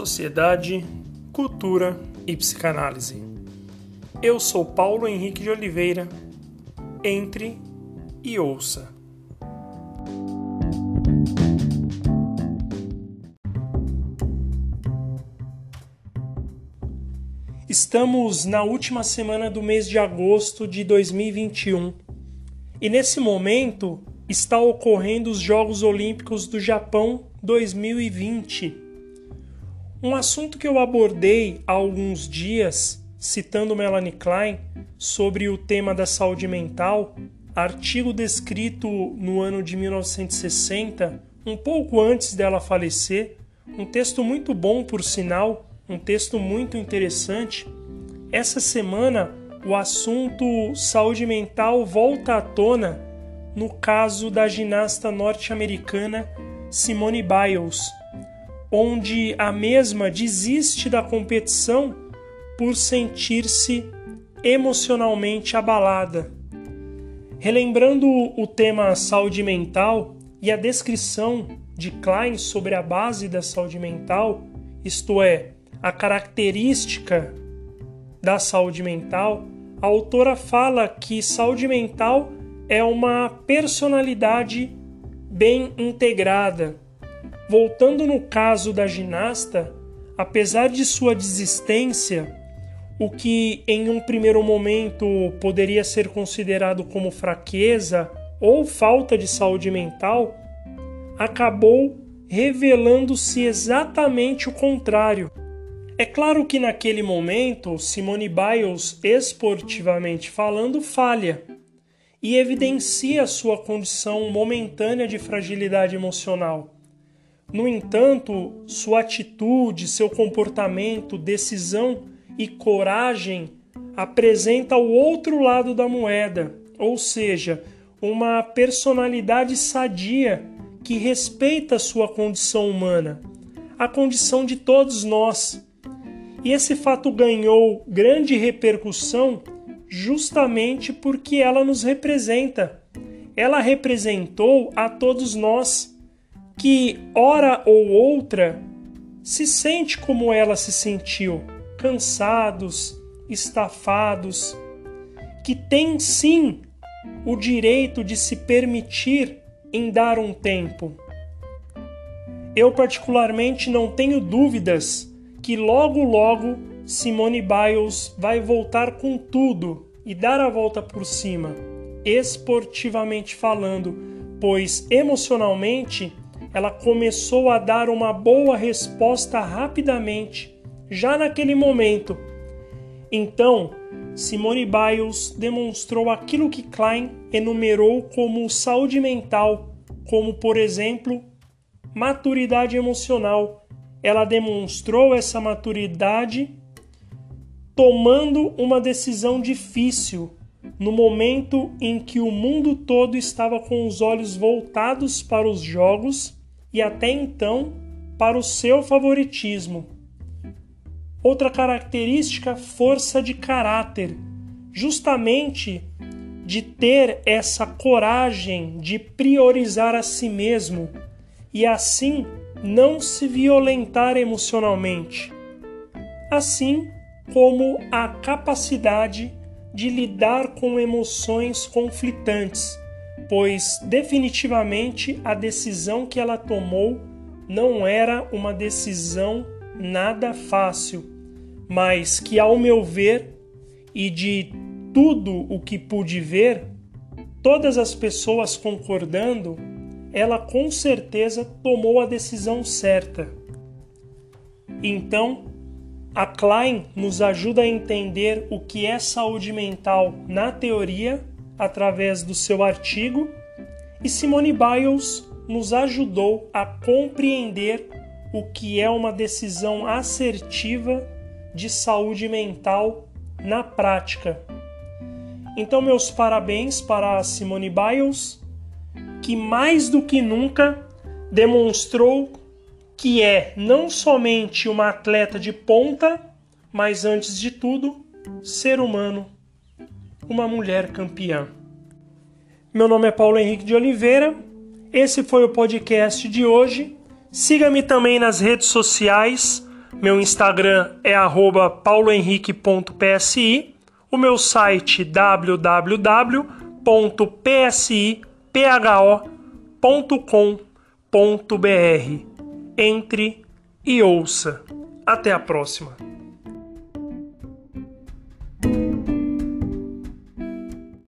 sociedade, cultura e psicanálise. Eu sou Paulo Henrique de Oliveira. Entre e ouça. Estamos na última semana do mês de agosto de 2021 e nesse momento está ocorrendo os Jogos Olímpicos do Japão 2020 um assunto que eu abordei há alguns dias, citando Melanie Klein, sobre o tema da saúde mental, artigo descrito no ano de 1960, um pouco antes dela falecer, um texto muito bom, por sinal, um texto muito interessante. Essa semana, o assunto saúde mental volta à tona no caso da ginasta norte-americana Simone Biles onde a mesma desiste da competição por sentir-se emocionalmente abalada. Relembrando o tema saúde mental e a descrição de Klein sobre a base da saúde mental, isto é, a característica da saúde mental, a autora fala que saúde mental é uma personalidade bem integrada, Voltando no caso da ginasta, apesar de sua desistência, o que em um primeiro momento poderia ser considerado como fraqueza ou falta de saúde mental, acabou revelando-se exatamente o contrário. É claro que naquele momento Simone Biles, esportivamente falando, falha e evidencia sua condição momentânea de fragilidade emocional. No entanto, sua atitude, seu comportamento, decisão e coragem apresenta o outro lado da moeda, ou seja, uma personalidade sadia que respeita sua condição humana, a condição de todos nós. E esse fato ganhou grande repercussão justamente porque ela nos representa. Ela representou a todos nós que, hora ou outra, se sente como ela se sentiu, cansados, estafados, que tem sim o direito de se permitir em dar um tempo. Eu, particularmente, não tenho dúvidas que logo, logo Simone Biles vai voltar com tudo e dar a volta por cima, esportivamente falando, pois emocionalmente ela começou a dar uma boa resposta rapidamente, já naquele momento. Então, Simone Biles demonstrou aquilo que Klein enumerou como saúde mental, como, por exemplo, maturidade emocional. Ela demonstrou essa maturidade tomando uma decisão difícil no momento em que o mundo todo estava com os olhos voltados para os jogos e até então para o seu favoritismo. Outra característica, força de caráter, justamente de ter essa coragem de priorizar a si mesmo e assim não se violentar emocionalmente, assim como a capacidade de lidar com emoções conflitantes pois definitivamente a decisão que ela tomou não era uma decisão nada fácil, mas que, ao meu ver, e de tudo o que pude ver, todas as pessoas concordando, ela com certeza tomou a decisão certa. Então, a Klein nos ajuda a entender o que é saúde mental na teoria através do seu artigo, e Simone Biles nos ajudou a compreender o que é uma decisão assertiva de saúde mental na prática. Então, meus parabéns para a Simone Biles, que mais do que nunca demonstrou que é não somente uma atleta de ponta, mas antes de tudo, ser humano uma mulher campeã. Meu nome é Paulo Henrique de Oliveira. Esse foi o podcast de hoje. Siga-me também nas redes sociais. Meu Instagram é paulohenrique.psi, o meu site www.psipho.com.br. Entre e ouça. Até a próxima.